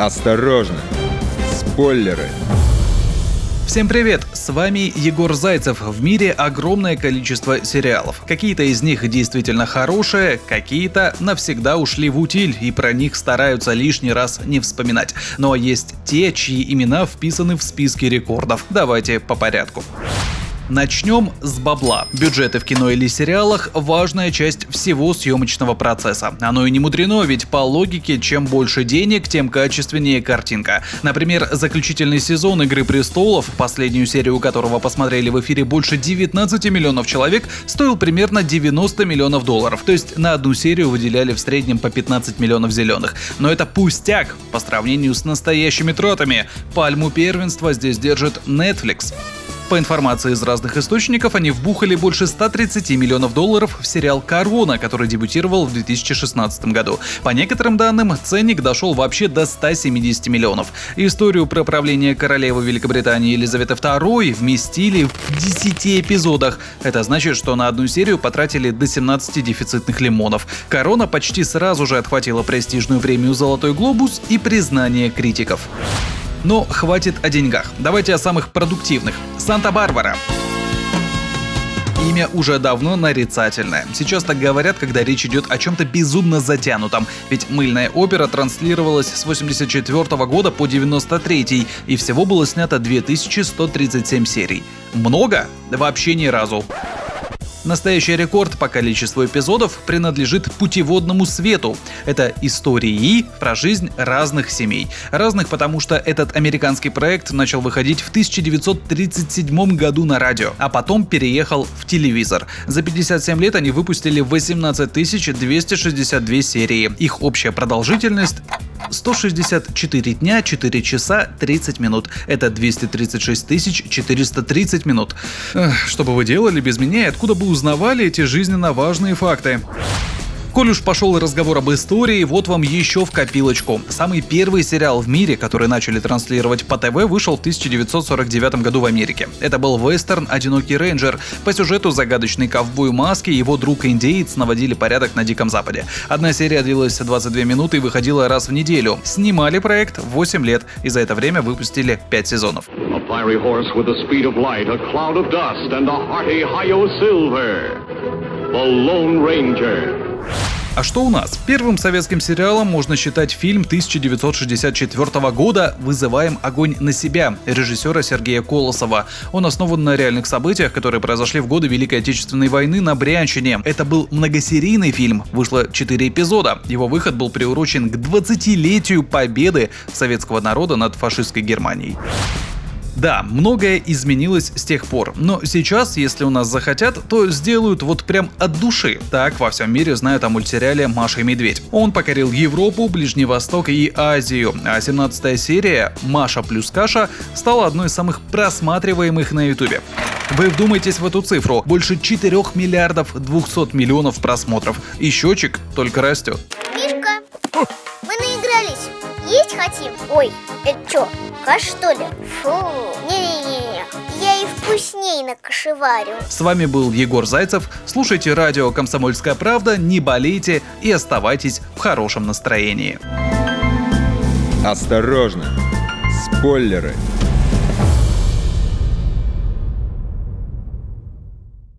Осторожно! Спойлеры! Всем привет! С вами Егор Зайцев. В мире огромное количество сериалов. Какие-то из них действительно хорошие, какие-то навсегда ушли в утиль и про них стараются лишний раз не вспоминать. Но есть те, чьи имена вписаны в списки рекордов. Давайте по порядку. Начнем с бабла. Бюджеты в кино или сериалах – важная часть всего съемочного процесса. Оно и не мудрено, ведь по логике, чем больше денег, тем качественнее картинка. Например, заключительный сезон «Игры престолов», последнюю серию которого посмотрели в эфире больше 19 миллионов человек, стоил примерно 90 миллионов долларов. То есть на одну серию выделяли в среднем по 15 миллионов зеленых. Но это пустяк по сравнению с настоящими тратами. Пальму первенства здесь держит Netflix. По информации из разных источников, они вбухали больше 130 миллионов долларов в сериал «Корона», который дебютировал в 2016 году. По некоторым данным, ценник дошел вообще до 170 миллионов. Историю про правление королевы Великобритании Елизаветы II вместили в 10 эпизодах. Это значит, что на одну серию потратили до 17 дефицитных лимонов. «Корона» почти сразу же отхватила престижную премию «Золотой глобус» и признание критиков. Но хватит о деньгах. Давайте о самых продуктивных. Санта-Барбара. Имя уже давно нарицательное. Сейчас так говорят, когда речь идет о чем-то безумно затянутом. Ведь мыльная опера транслировалась с 84 года по 93 и всего было снято 2137 серий. Много? Вообще ни разу. Настоящий рекорд по количеству эпизодов принадлежит путеводному свету. Это истории про жизнь разных семей. Разных, потому что этот американский проект начал выходить в 1937 году на радио, а потом переехал в телевизор. За 57 лет они выпустили 18 262 серии. Их общая продолжительность 164 дня, 4 часа, 30 минут. Это 236 430 минут. Эх, что бы вы делали без меня и откуда бы узнавали эти жизненно важные факты? Коль уж пошел разговор об истории, вот вам еще в копилочку. Самый первый сериал в мире, который начали транслировать по ТВ, вышел в 1949 году в Америке. Это был вестерн «Одинокий рейнджер». По сюжету загадочный ковбой маски и его друг-индеец наводили порядок на Диком Западе. Одна серия длилась 22 минуты и выходила раз в неделю. Снимали проект 8 лет и за это время выпустили 5 сезонов. The Lone Ranger. А что у нас? Первым советским сериалом можно считать фильм 1964 года «Вызываем огонь на себя» режиссера Сергея Колосова. Он основан на реальных событиях, которые произошли в годы Великой Отечественной войны на Брянщине. Это был многосерийный фильм, вышло 4 эпизода. Его выход был приурочен к 20-летию победы советского народа над фашистской Германией. Да, многое изменилось с тех пор, но сейчас, если у нас захотят, то сделают вот прям от души. Так во всем мире знают о мультсериале «Маша и Медведь». Он покорил Европу, Ближний Восток и Азию, а 17 серия «Маша плюс каша» стала одной из самых просматриваемых на ютубе. Вы вдумайтесь в эту цифру. Больше 4 миллиардов 200 миллионов просмотров. И счетчик только растет. Мишка, мы наигрались. Есть хотим? Ой, это что, каша что ли? Фу, не-не-не, я и вкусней накошеварю. С вами был Егор Зайцев. Слушайте радио «Комсомольская правда», не болейте и оставайтесь в хорошем настроении. Осторожно! Спойлеры!